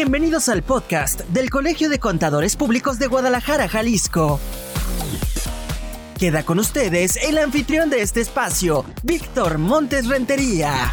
Bienvenidos al podcast del Colegio de Contadores Públicos de Guadalajara, Jalisco. Queda con ustedes el anfitrión de este espacio, Víctor Montes Rentería.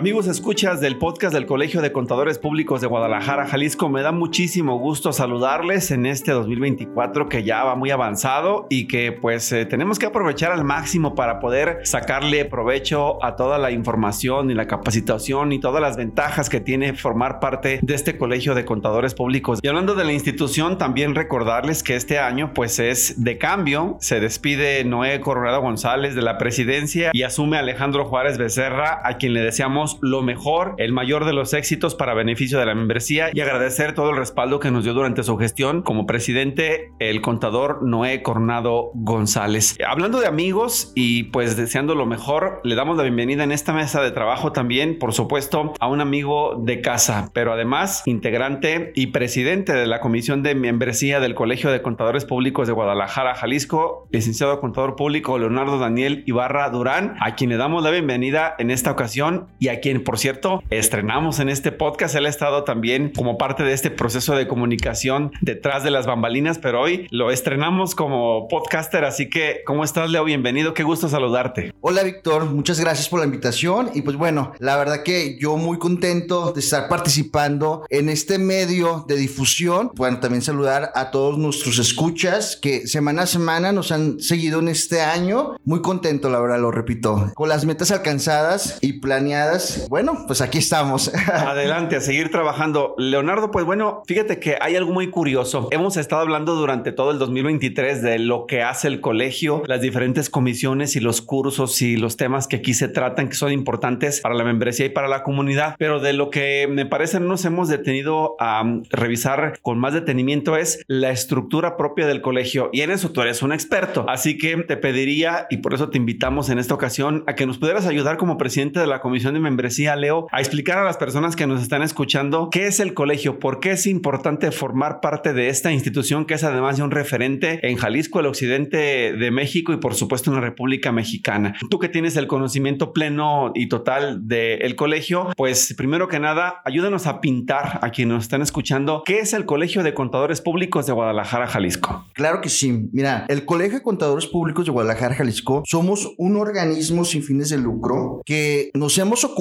Amigos escuchas del podcast del Colegio de Contadores Públicos de Guadalajara, Jalisco, me da muchísimo gusto saludarles en este 2024 que ya va muy avanzado y que pues eh, tenemos que aprovechar al máximo para poder sacarle provecho a toda la información y la capacitación y todas las ventajas que tiene formar parte de este Colegio de Contadores Públicos. Y hablando de la institución, también recordarles que este año pues es de cambio, se despide Noé Coronado González de la presidencia y asume Alejandro Juárez Becerra, a quien le deseamos lo mejor, el mayor de los éxitos para beneficio de la membresía y agradecer todo el respaldo que nos dio durante su gestión como presidente el contador Noé Coronado González. Hablando de amigos y pues deseando lo mejor, le damos la bienvenida en esta mesa de trabajo también, por supuesto, a un amigo de casa, pero además integrante y presidente de la Comisión de Membresía del Colegio de Contadores Públicos de Guadalajara, Jalisco, licenciado contador público Leonardo Daniel Ibarra Durán, a quien le damos la bienvenida en esta ocasión y a quien, por cierto, estrenamos en este podcast. Él ha estado también como parte de este proceso de comunicación detrás de las bambalinas, pero hoy lo estrenamos como podcaster. Así que, ¿cómo estás, Leo? Bienvenido. Qué gusto saludarte. Hola, Víctor. Muchas gracias por la invitación. Y pues bueno, la verdad que yo muy contento de estar participando en este medio de difusión. Bueno, también saludar a todos nuestros escuchas que semana a semana nos han seguido en este año. Muy contento, la verdad, lo repito. Con las metas alcanzadas y planeadas bueno, pues aquí estamos. Adelante, a seguir trabajando. Leonardo, pues bueno, fíjate que hay algo muy curioso. Hemos estado hablando durante todo el 2023 de lo que hace el colegio, las diferentes comisiones y los cursos y los temas que aquí se tratan que son importantes para la membresía y para la comunidad. Pero de lo que me parece no nos hemos detenido a revisar con más detenimiento es la estructura propia del colegio. Y en eso tú eres un experto. Así que te pediría, y por eso te invitamos en esta ocasión, a que nos pudieras ayudar como presidente de la comisión de membresía membresía, Leo, a explicar a las personas que nos están escuchando qué es el colegio, por qué es importante formar parte de esta institución que es además de un referente en Jalisco, el occidente de México y por supuesto en la República Mexicana. Tú que tienes el conocimiento pleno y total del colegio, pues primero que nada, ayúdanos a pintar a quienes nos están escuchando qué es el Colegio de Contadores Públicos de Guadalajara, Jalisco. Claro que sí. Mira, el Colegio de Contadores Públicos de Guadalajara, Jalisco, somos un organismo sin fines de lucro que nos hemos ocupado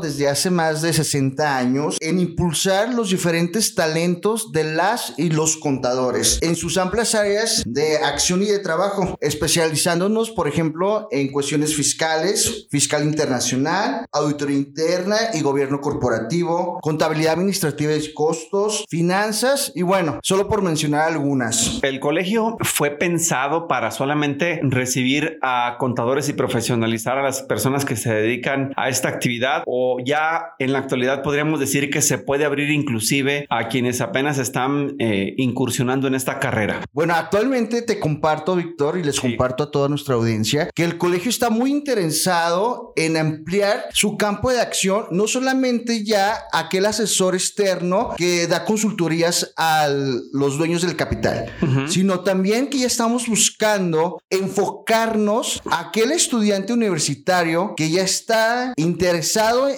desde hace más de 60 años en impulsar los diferentes talentos de las y los contadores en sus amplias áreas de acción y de trabajo, especializándonos, por ejemplo, en cuestiones fiscales, fiscal internacional, auditoría interna y gobierno corporativo, contabilidad administrativa y costos, finanzas y bueno, solo por mencionar algunas. El colegio fue pensado para solamente recibir a contadores y profesionalizar a las personas que se dedican a esta actividad o ya en la actualidad podríamos decir que se puede abrir inclusive a quienes apenas están eh, incursionando en esta carrera? Bueno, actualmente te comparto, Víctor, y les comparto a toda nuestra audiencia, que el colegio está muy interesado en ampliar su campo de acción, no solamente ya aquel asesor externo que da consultorías a los dueños del capital, sino también que ya estamos buscando enfocarnos a aquel estudiante universitario que ya está interesado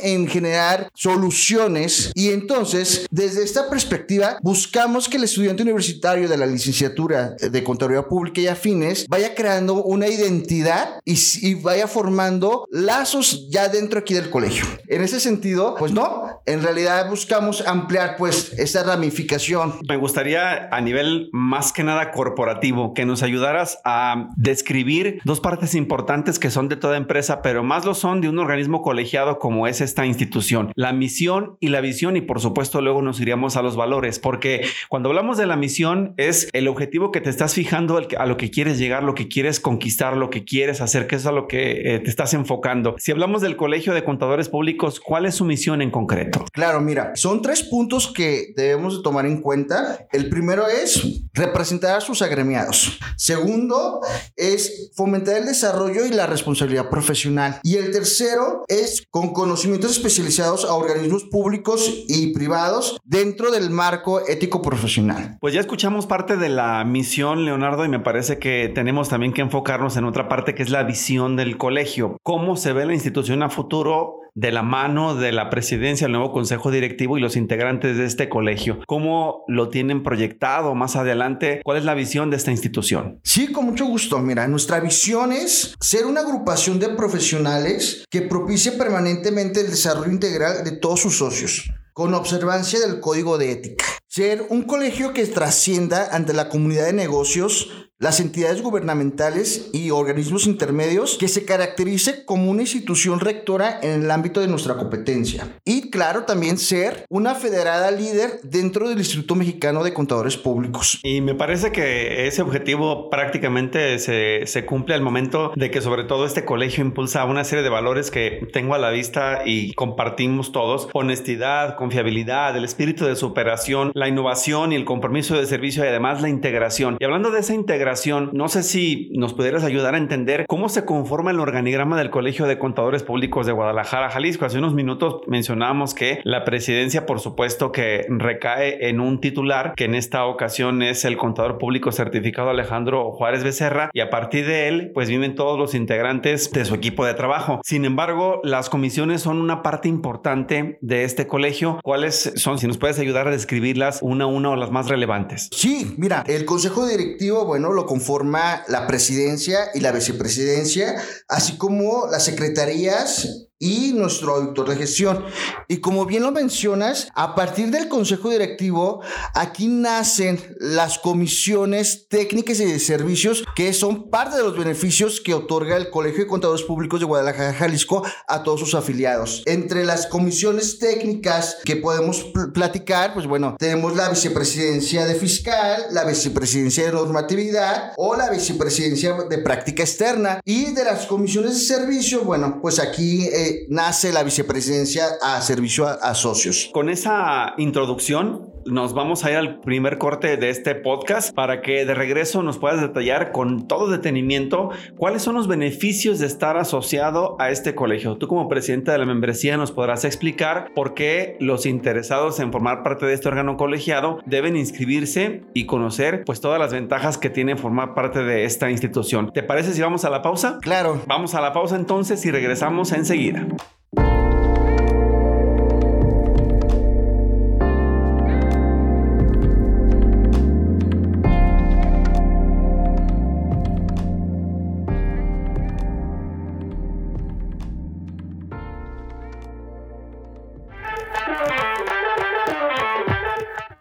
en generar soluciones y entonces desde esta perspectiva buscamos que el estudiante universitario de la licenciatura de Contaduría Pública y afines vaya creando una identidad y, y vaya formando lazos ya dentro aquí del colegio. En ese sentido, pues no, en realidad buscamos ampliar pues esta ramificación. Me gustaría a nivel más que nada corporativo que nos ayudaras a describir dos partes importantes que son de toda empresa, pero más lo son de un organismo colegiado como es esta institución. La misión y la visión y por supuesto luego nos iríamos a los valores, porque cuando hablamos de la misión es el objetivo que te estás fijando a lo que quieres llegar, lo que quieres conquistar, lo que quieres hacer, que es a lo que eh, te estás enfocando. Si hablamos del Colegio de Contadores Públicos, ¿cuál es su misión en concreto? Claro, mira, son tres puntos que debemos de tomar en cuenta. El primero es representar a sus agremiados. Segundo es fomentar el desarrollo y la responsabilidad profesional. Y el tercero es con conocimientos especializados a organismos públicos y privados dentro del marco ético profesional. Pues ya escuchamos parte de la misión, Leonardo, y me parece que tenemos también que enfocarnos en otra parte que es la visión del colegio. ¿Cómo se ve la institución a futuro de la mano de la presidencia, el nuevo consejo directivo y los integrantes de este colegio? ¿Cómo lo tienen proyectado más adelante? ¿Cuál es la visión de esta institución? Sí, con mucho gusto. Mira, nuestra visión es ser una agrupación de profesionales que propicie permanentemente el desarrollo integral de todos sus socios con observancia del código de ética. Ser un colegio que trascienda ante la comunidad de negocios las entidades gubernamentales y organismos intermedios que se caracterice como una institución rectora en el ámbito de nuestra competencia. Y claro, también ser una federada líder dentro del Instituto Mexicano de Contadores Públicos. Y me parece que ese objetivo prácticamente se, se cumple al momento de que sobre todo este colegio impulsa una serie de valores que tengo a la vista y compartimos todos. Honestidad, confiabilidad, el espíritu de superación, la innovación y el compromiso de servicio y además la integración. Y hablando de esa integración, no sé si nos pudieras ayudar a entender cómo se conforma el organigrama del Colegio de Contadores Públicos de Guadalajara, Jalisco. Hace unos minutos mencionábamos que la presidencia, por supuesto, que recae en un titular, que en esta ocasión es el contador público certificado Alejandro Juárez Becerra, y a partir de él, pues vienen todos los integrantes de su equipo de trabajo. Sin embargo, las comisiones son una parte importante de este colegio. ¿Cuáles son? Si nos puedes ayudar a describirlas una a una o las más relevantes. Sí, mira, el consejo directivo, bueno, conforma la presidencia y la vicepresidencia, así como las secretarías y nuestro auditor de gestión. Y como bien lo mencionas, a partir del consejo directivo, aquí nacen las comisiones técnicas y de servicios que son parte de los beneficios que otorga el Colegio de Contadores Públicos de Guadalajara, Jalisco a todos sus afiliados. Entre las comisiones técnicas que podemos platicar, pues bueno, tenemos la vicepresidencia de fiscal, la vicepresidencia de normatividad o la vicepresidencia de práctica externa. Y de las comisiones de servicio, bueno, pues aquí... Eh, nace la vicepresidencia a servicio a, socios. Con esa introducción, nos vamos a ir al primer corte de este podcast para que de regreso nos puedas detallar con todo detenimiento cuáles son los beneficios de estar asociado a este colegio. Tú como presidente de la membresía nos podrás explicar por qué los interesados en formar parte de este órgano colegiado deben inscribirse y conocer pues todas las ventajas que tiene formar parte de esta institución. ¿Te parece si vamos a la pausa? Claro. Vamos a la pausa entonces y regresamos enseguida.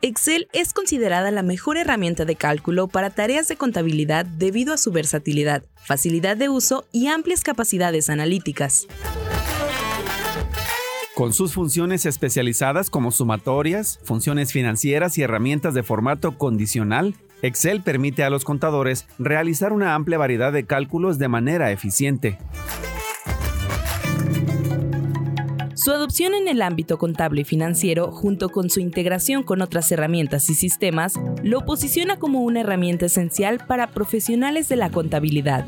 Excel es considerada la mejor herramienta de cálculo para tareas de contabilidad debido a su versatilidad, facilidad de uso y amplias capacidades analíticas. Con sus funciones especializadas como sumatorias, funciones financieras y herramientas de formato condicional, Excel permite a los contadores realizar una amplia variedad de cálculos de manera eficiente. Su adopción en el ámbito contable y financiero, junto con su integración con otras herramientas y sistemas, lo posiciona como una herramienta esencial para profesionales de la contabilidad.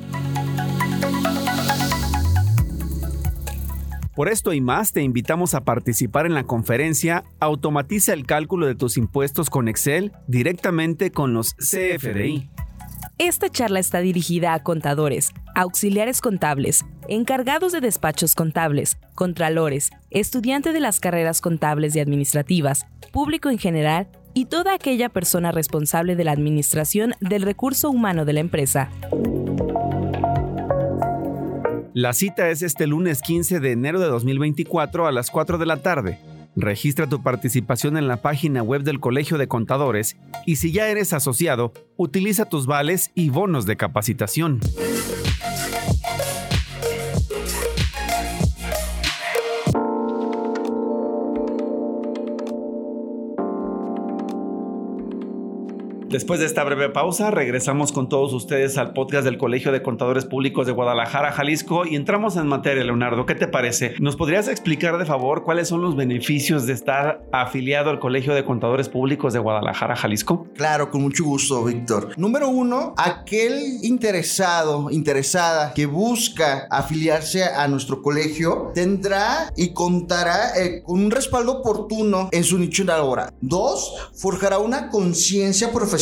Por esto y más te invitamos a participar en la conferencia Automatiza el cálculo de tus impuestos con Excel directamente con los CFDI. Esta charla está dirigida a contadores, auxiliares contables, encargados de despachos contables, contralores, estudiantes de las carreras contables y administrativas, público en general y toda aquella persona responsable de la administración del recurso humano de la empresa. La cita es este lunes 15 de enero de 2024 a las 4 de la tarde Registra tu participación en la página web del Colegio de Contadores y si ya eres asociado, utiliza tus vales y bonos de capacitación. Después de esta breve pausa, regresamos con todos ustedes al podcast del Colegio de Contadores Públicos de Guadalajara, Jalisco, y entramos en materia, Leonardo. ¿Qué te parece? ¿Nos podrías explicar de favor cuáles son los beneficios de estar afiliado al Colegio de Contadores Públicos de Guadalajara, Jalisco? Claro, con mucho gusto, Víctor. Número uno, aquel interesado, interesada que busca afiliarse a nuestro colegio tendrá y contará eh, con un respaldo oportuno en su nicho laboral. Dos, forjará una conciencia profesional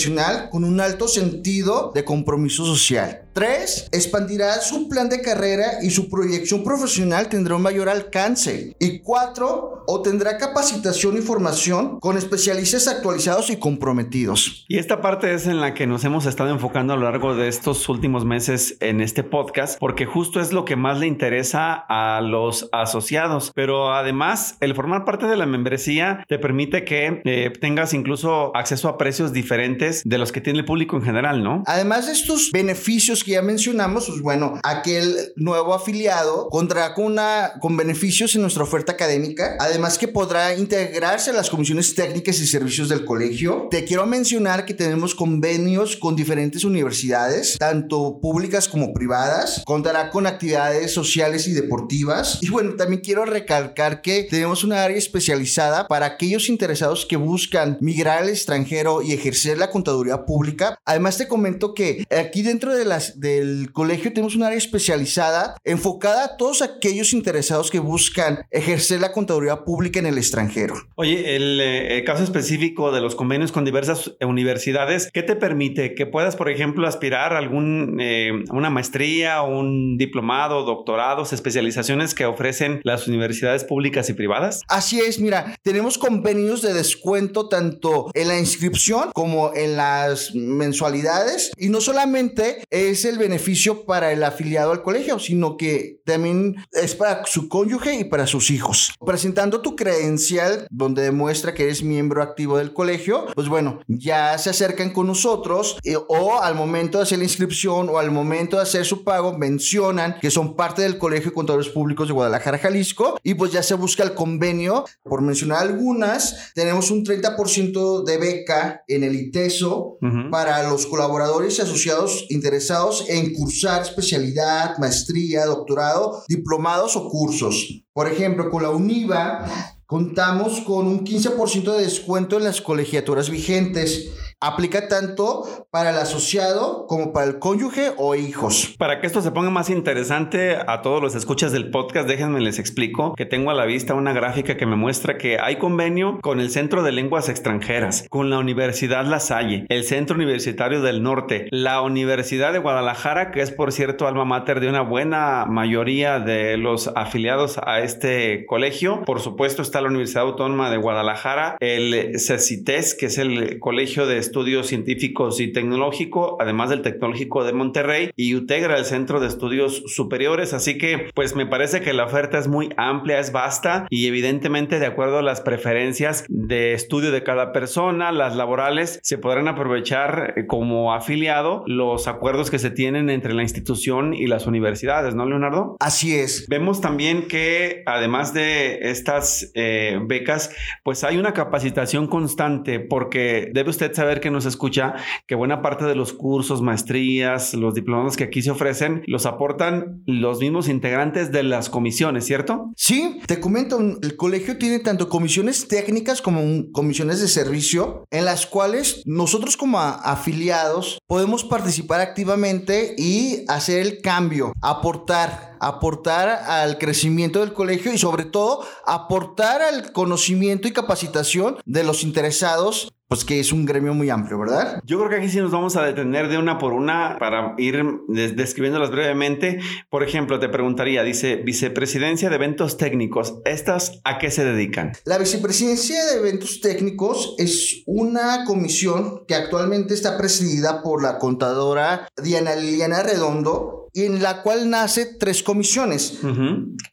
con un alto sentido de compromiso social. 3. Expandirá su plan de carrera y su proyección profesional tendrá un mayor alcance. Y 4. Obtendrá capacitación y formación con especialistas actualizados y comprometidos. Y esta parte es en la que nos hemos estado enfocando a lo largo de estos últimos meses en este podcast, porque justo es lo que más le interesa a los asociados. Pero además, el formar parte de la membresía te permite que eh, tengas incluso acceso a precios diferentes de los que tiene el público en general, ¿no? Además de estos beneficios que ya mencionamos, pues bueno, aquel nuevo afiliado contará con, una, con beneficios en nuestra oferta académica, además que podrá integrarse a las comisiones técnicas y servicios del colegio. Te quiero mencionar que tenemos convenios con diferentes universidades, tanto públicas como privadas, contará con actividades sociales y deportivas. Y bueno, también quiero recalcar que tenemos una área especializada para aquellos interesados que buscan migrar al extranjero y ejercer la contaduría pública. Además te comento que aquí dentro de las del colegio tenemos un área especializada enfocada a todos aquellos interesados que buscan ejercer la contaduría pública en el extranjero. Oye, el, eh, caso específico de los convenios con diversas universidades, ¿qué te permite? Que puedas, por ejemplo, aspirar a algún, eh, una maestría, un diplomado, doctorados, especializaciones que ofrecen las universidades públicas y privadas? Así es, mira, tenemos convenios de descuento tanto en la inscripción como en las mensualidades y no solamente es el beneficio para el afiliado al colegio, sino que también es para su cónyuge y para sus hijos. Presentando tu credencial donde demuestra que eres miembro activo del colegio, pues bueno, ya se acercan con nosotros eh, o al momento de hacer la inscripción o al momento de hacer su pago mencionan que son parte del Colegio de Contadores Públicos de Guadalajara, Jalisco y pues ya se busca el convenio. Por mencionar algunas, tenemos un 30% de beca en el ITESO para los colaboradores y asociados interesados en cursar especialidad, maestría, doctorado, diplomados o cursos. Por ejemplo, con la UNIVA contamos con un 15% de descuento en las colegiaturas vigentes Aplica tanto para el asociado como para el cónyuge o hijos. Para que esto se ponga más interesante a todos los escuchas del podcast, déjenme les explico que tengo a la vista una gráfica que me muestra que hay convenio con el Centro de Lenguas Extranjeras, con la Universidad La Salle, el Centro Universitario del Norte, la Universidad de Guadalajara, que es por cierto alma mater de una buena mayoría de los afiliados a este colegio. Por supuesto está la Universidad Autónoma de Guadalajara, el CECITES, que es el Colegio de Estudios Científicos y Tecnológico, además del Tecnológico de Monterrey y UTEGRA, el Centro de Estudios Superiores. Así que, pues me parece que la oferta es muy amplia, es vasta y evidentemente de acuerdo a las preferencias de estudio de cada persona, las laborales, se podrán aprovechar eh, como afiliado los acuerdos que se tienen entre la institución y las universidades, ¿no, Leonardo? Así es. Vemos también que además de estas eh, becas, pues hay una capacitación constante porque debe usted saber que nos escucha que buena parte de los cursos, maestrías, los diplomados que aquí se ofrecen, los aportan los mismos integrantes de las comisiones, ¿cierto? Sí, te comento, el colegio tiene tanto comisiones técnicas como comisiones de servicio en las cuales nosotros como afiliados podemos participar activamente y hacer el cambio, aportar aportar al crecimiento del colegio y sobre todo aportar al conocimiento y capacitación de los interesados pues que es un gremio muy amplio, ¿verdad? Yo creo que aquí sí nos vamos a detener de una por una para ir describiéndolas brevemente. Por ejemplo, te preguntaría, dice vicepresidencia de eventos técnicos, ¿estas a qué se dedican? La vicepresidencia de eventos técnicos es una comisión que actualmente está presidida por la contadora Diana Liliana Redondo en la cual nace tres comisiones.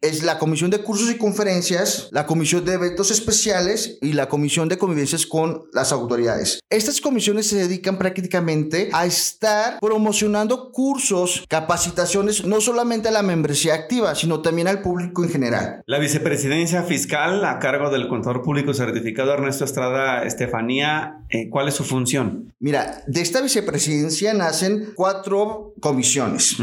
Es la comisión de cursos y conferencias, la comisión de eventos especiales y la comisión de convivencias con las autoridades. Estas comisiones se dedican prácticamente a estar promocionando cursos, capacitaciones, no solamente a la membresía activa, sino también al público en general. La vicepresidencia fiscal a cargo del contador público certificado Ernesto Estrada Estefanía, eh, ¿cuál es su función? Mira, de esta vicepresidencia nacen cuatro comisiones,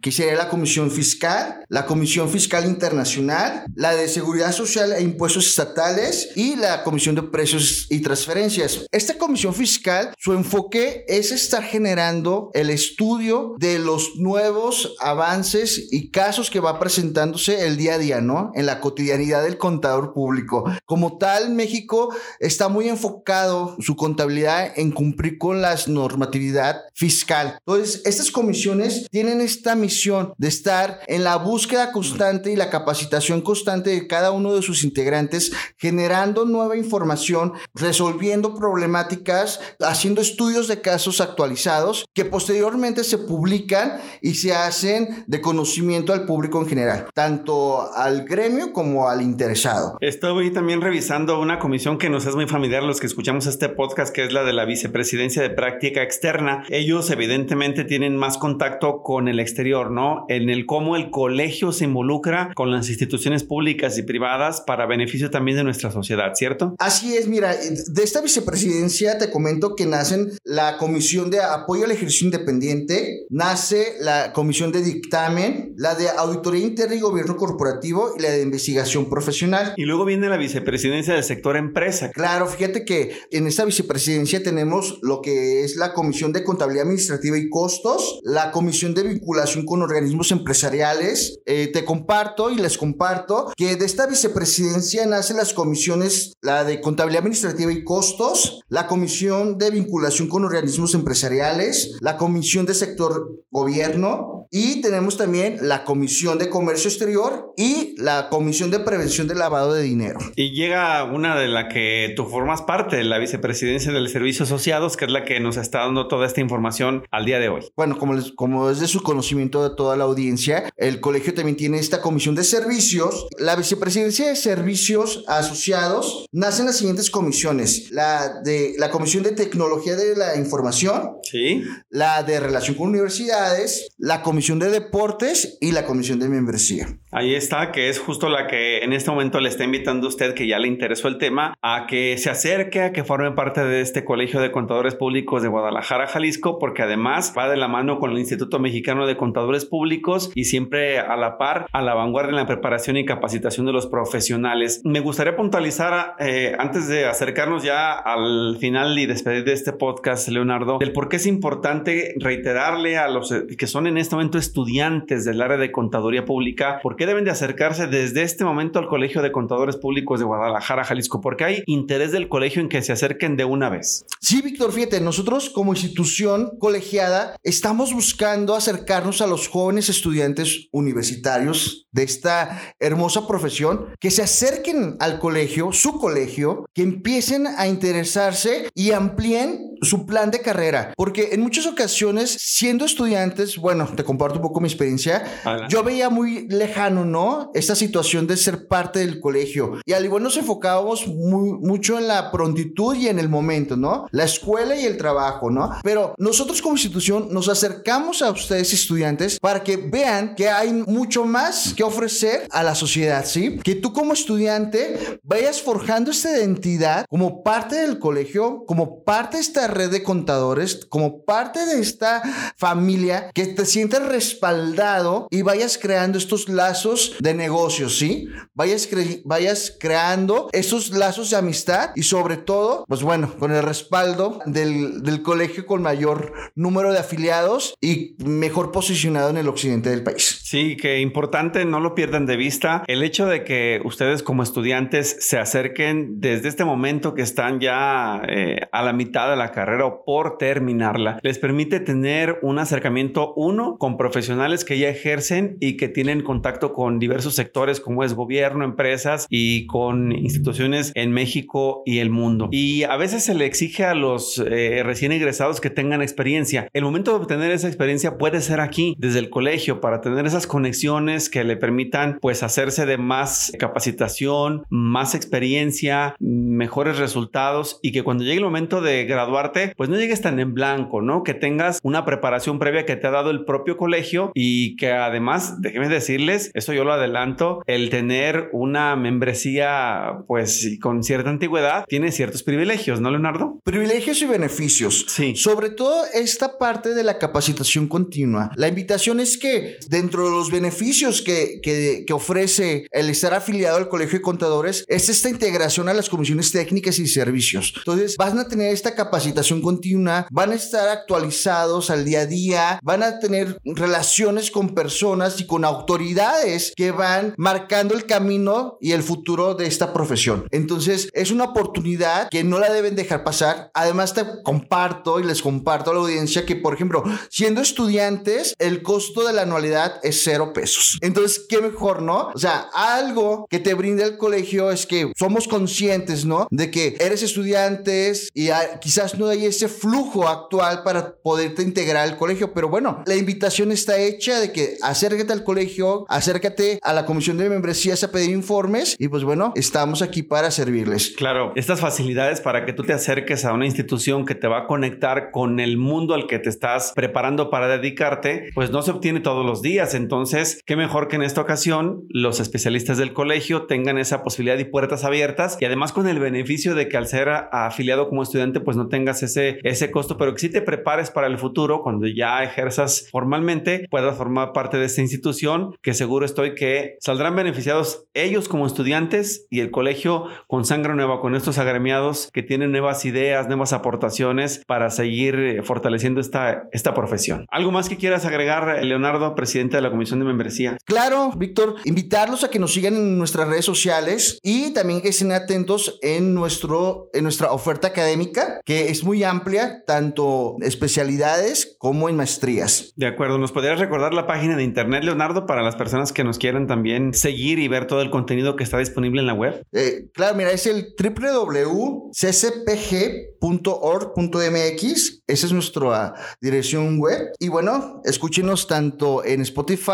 que sería la comisión fiscal, la comisión fiscal internacional, la de seguridad social e impuestos estatales y la comisión de precios y transferencias. Esta comisión fiscal, su enfoque es estar generando el estudio de los nuevos avances y casos que va presentándose el día a día, ¿no? En la cotidianidad del contador público. Como tal, México está muy enfocado su contabilidad en cumplir con la normatividad fiscal. Entonces, estas comisiones tienen esta misión de estar en la búsqueda constante y la capacitación constante de cada uno de sus integrantes, generando nueva información, resolviendo problemáticas, haciendo estudios de casos actualizados que posteriormente se publican y se hacen de conocimiento al público en general, tanto al gremio como al interesado. Estoy también revisando una comisión que nos es muy familiar los que escuchamos este podcast, que es la de la vicepresidencia de práctica externa. Ellos evidentemente tienen más contacto con el exterior, ¿no? En el cómo el colegio se involucra con las instituciones públicas y privadas para beneficio también de nuestra sociedad, ¿cierto? Así es, mira, de esta vicepresidencia te comento que nacen la Comisión de Apoyo al Ejercicio Independiente, nace la Comisión de Dictamen, la de Auditoría Interna y Gobierno Corporativo y la de Investigación Profesional. Y luego viene la vicepresidencia del sector empresa. Claro, fíjate que en esta vicepresidencia tenemos lo que es la Comisión de Contabilidad Administrativa y Costos, la Comisión de Vinculación con Organismos Empresariales. Eh, te comparto y les comparto que de esta vicepresidencia nacen las comisiones, la de Contabilidad Administrativa y Costos, la Comisión de Vinculación con Organismos Empresariales, la Comisión de Sector Gobierno y tenemos también la Comisión de Comercio Exterior y la Comisión de Prevención del Lavado de Dinero. Y llega una de la que tú formas parte, la vicepresidencia del Servicio Asociados, que es la que nos está dando toda esta información al día de hoy. Bueno, como, les, como es de su conocimiento de toda la audiencia, el colegio también tiene esta comisión de servicios. La vicepresidencia de servicios asociados nacen las siguientes comisiones. La de la Comisión de Tecnología de la Información. Sí. La de Relación con Universidades. La Comisión de Deportes y la Comisión de Membresía. Ahí está, que es justo la que en este momento le está invitando a usted, que ya le interesó el tema, a que se acerque, a que forme parte de este Colegio de Contadores Públicos de Guadalajara, Jalisco, porque además va de la mano con el Instituto Mexicano de Contadores Públicos y siempre a la par, a la vanguardia en la preparación y capacitación de los profesionales. Me gustaría puntualizar, eh, antes de acercarnos ya al final y despedir de este podcast, Leonardo, el por qué es importante reiterarle a los que son en este momento estudiantes del área de contaduría pública, por qué deben de acercarse desde este momento al Colegio de Contadores Públicos de Guadalajara, Jalisco, porque hay interés del colegio en que se acerquen de una vez. Sí, Víctor, fíjate, nosotros como institución colegiada estamos buscando acercarnos a los jóvenes estudiantes universitarios de esta hermosa profesión, que se acerquen al colegio, su colegio, que empiecen a interesarse y amplíen su plan de carrera, porque en muchas ocasiones, siendo estudiantes, bueno, te comparto un poco mi experiencia, yo veía muy lejano, ¿no? Esta situación de ser parte del colegio. Y al igual nos enfocábamos muy, mucho en la prontitud y en el momento, ¿no? La escuela y el trabajo, ¿no? Pero nosotros como institución nos acercamos a ustedes estudiantes para que vean que hay mucho más que ofrecer a la sociedad, ¿sí? Que tú como estudiante vayas forjando esta identidad como parte del colegio, como parte de esta red de contadores, como parte de esta familia, que te sientas respaldado y vayas creando estos lazos de negocios, ¿sí? Vayas, vayas creando estos lazos de amistad y sobre todo, pues bueno, con el respaldo del, del colegio con mayor número de afiliados y mejor posicionado en el occidente del país. Sí, que importante, no lo pierdan de vista. El hecho de que ustedes como estudiantes se acerquen desde este momento que están ya eh, a la mitad de la carrera o por terminarla, les permite tener un acercamiento, uno, con profesionales que ya ejercen y que tienen contacto con diversos sectores como es gobierno, empresas y con instituciones en México y el mundo. Y a veces se le exige a los eh, recién egresados que tengan experiencia. El momento de obtener esa experiencia puede ser aquí, desde el colegio, para tener esas conexiones que le permitan pues hacerse de más capacitación, más experiencia, mejores resultados y que cuando llegue el momento de graduarte pues no llegues tan en blanco, ¿no? Que tengas una preparación previa que te ha dado el propio colegio y que además, déjenme decirles, eso yo lo adelanto, el tener una membresía pues con cierta antigüedad tiene ciertos privilegios, ¿no, Leonardo? Privilegios y beneficios. Sí. Sobre todo esta parte de la capacitación continua. La invitación es que dentro los beneficios que, que, que ofrece el estar afiliado al Colegio de Contadores es esta integración a las comisiones técnicas y servicios. Entonces van a tener esta capacitación continua, van a estar actualizados al día a día, van a tener relaciones con personas y con autoridades que van marcando el camino y el futuro de esta profesión. Entonces es una oportunidad que no la deben dejar pasar. Además te comparto y les comparto a la audiencia que, por ejemplo, siendo estudiantes, el costo de la anualidad es cero pesos. Entonces, ¿qué mejor, no? O sea, algo que te brinda el colegio es que somos conscientes, ¿no? De que eres estudiantes y quizás no hay ese flujo actual para poderte integrar al colegio, pero bueno, la invitación está hecha de que acércate al colegio, acércate a la comisión de membresías a pedir informes y pues bueno, estamos aquí para servirles. Claro, estas facilidades para que tú te acerques a una institución que te va a conectar con el mundo al que te estás preparando para dedicarte, pues no se obtiene todos los días. Entonces, qué mejor que en esta ocasión los especialistas del colegio tengan esa posibilidad y puertas abiertas y además con el beneficio de que al ser afiliado como estudiante, pues no tengas ese, ese costo, pero que si te prepares para el futuro, cuando ya ejerzas formalmente, puedas formar parte de esta institución, que seguro estoy que saldrán beneficiados ellos como estudiantes y el colegio con sangre nueva, con estos agremiados que tienen nuevas ideas, nuevas aportaciones para seguir fortaleciendo esta, esta profesión. ¿Algo más que quieras agregar, Leonardo, presidente de la Comisión de Membresía? Claro, Víctor, invitarlos a que nos sigan en nuestras redes sociales y también que estén atentos en, nuestro, en nuestra oferta académica, que es muy amplia, tanto especialidades como en maestrías. De acuerdo, ¿nos podrías recordar la página de internet, Leonardo, para las personas que nos quieran también seguir y ver todo el contenido que está disponible en la web? Eh, claro, mira, es el www.ccpg.org.mx. Esa es nuestra dirección web. Y bueno, escúchenos tanto en Spotify,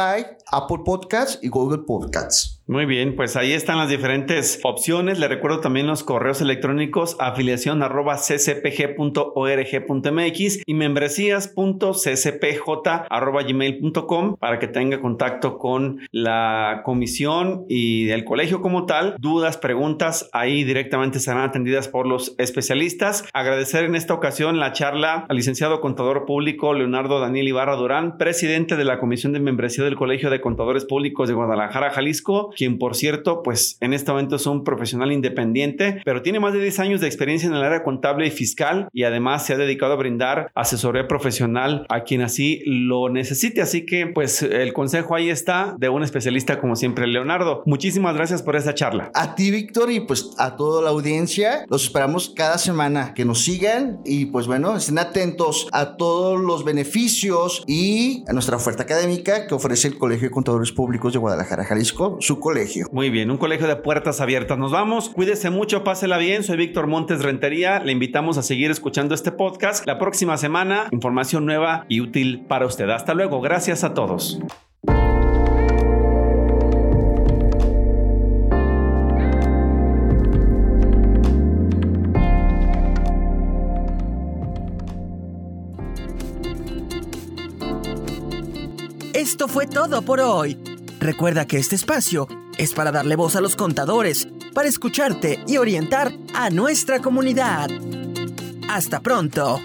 Apple Podcasts y Google Podcasts. Muy bien, pues ahí están las diferentes opciones. Le recuerdo también los correos electrónicos afiliación arroba ccpg.org.mx y membresías.ccpj arroba gmail.com para que tenga contacto con la comisión y el colegio como tal. Dudas, preguntas, ahí directamente serán atendidas por los especialistas. Agradecer en esta ocasión la charla al licenciado contador público Leonardo Daniel Ibarra Durán, presidente de la Comisión de Membresía del Colegio de Contadores Públicos de Guadalajara, Jalisco quien por cierto, pues en este momento es un profesional independiente, pero tiene más de 10 años de experiencia en el área contable y fiscal y además se ha dedicado a brindar asesoría profesional a quien así lo necesite. Así que pues el consejo ahí está de un especialista como siempre, Leonardo. Muchísimas gracias por esta charla. A ti, Víctor, y pues a toda la audiencia. Los esperamos cada semana que nos sigan y pues bueno, estén atentos a todos los beneficios y a nuestra oferta académica que ofrece el Colegio de Contadores Públicos de Guadalajara, Jalisco, su colegio. Muy bien, un colegio de puertas abiertas. Nos vamos. Cuídese mucho, pásela bien. Soy Víctor Montes Rentería. Le invitamos a seguir escuchando este podcast. La próxima semana, información nueva y útil para usted. Hasta luego. Gracias a todos. Esto fue todo por hoy. Recuerda que este espacio es para darle voz a los contadores, para escucharte y orientar a nuestra comunidad. Hasta pronto.